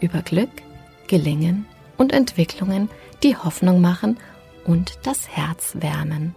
über Glück, Gelingen und Entwicklungen, die Hoffnung machen und das Herz wärmen.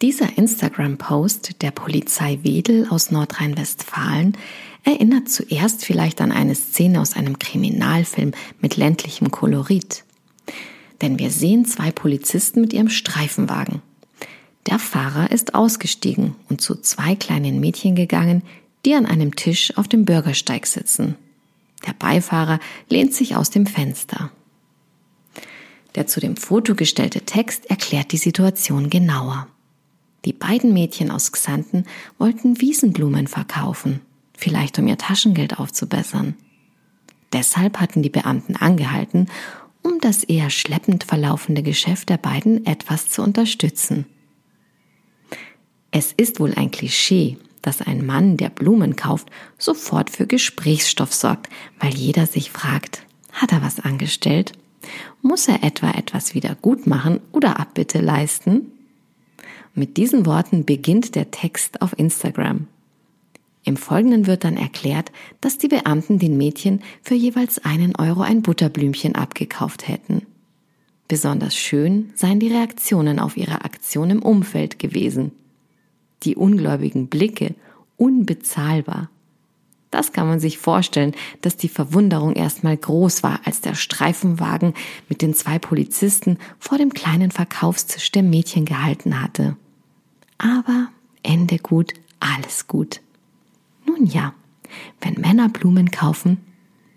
Dieser Instagram-Post der Polizei Wedel aus Nordrhein-Westfalen erinnert zuerst vielleicht an eine Szene aus einem Kriminalfilm mit ländlichem Kolorit. Denn wir sehen zwei Polizisten mit ihrem Streifenwagen. Der Fahrer ist ausgestiegen und zu zwei kleinen Mädchen gegangen, die an einem Tisch auf dem Bürgersteig sitzen. Der Beifahrer lehnt sich aus dem Fenster. Der zu dem Foto gestellte Text erklärt die Situation genauer. Die beiden Mädchen aus Xanten wollten Wiesenblumen verkaufen, vielleicht um ihr Taschengeld aufzubessern. Deshalb hatten die Beamten angehalten, um das eher schleppend verlaufende Geschäft der beiden etwas zu unterstützen. Es ist wohl ein Klischee, dass ein Mann, der Blumen kauft, sofort für Gesprächsstoff sorgt, weil jeder sich fragt, hat er was angestellt? Muss er etwa etwas wieder gut machen oder Abbitte leisten? Mit diesen Worten beginnt der Text auf Instagram. Im Folgenden wird dann erklärt, dass die Beamten den Mädchen für jeweils einen Euro ein Butterblümchen abgekauft hätten. Besonders schön seien die Reaktionen auf ihre Aktion im Umfeld gewesen die ungläubigen Blicke unbezahlbar. Das kann man sich vorstellen, dass die Verwunderung erstmal groß war, als der Streifenwagen mit den zwei Polizisten vor dem kleinen Verkaufstisch der Mädchen gehalten hatte. Aber Ende gut, alles gut. Nun ja, wenn Männer Blumen kaufen,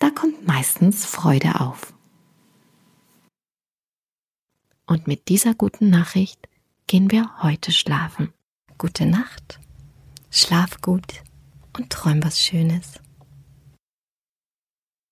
da kommt meistens Freude auf. Und mit dieser guten Nachricht gehen wir heute schlafen gute Nacht, schlaf gut und träum was Schönes.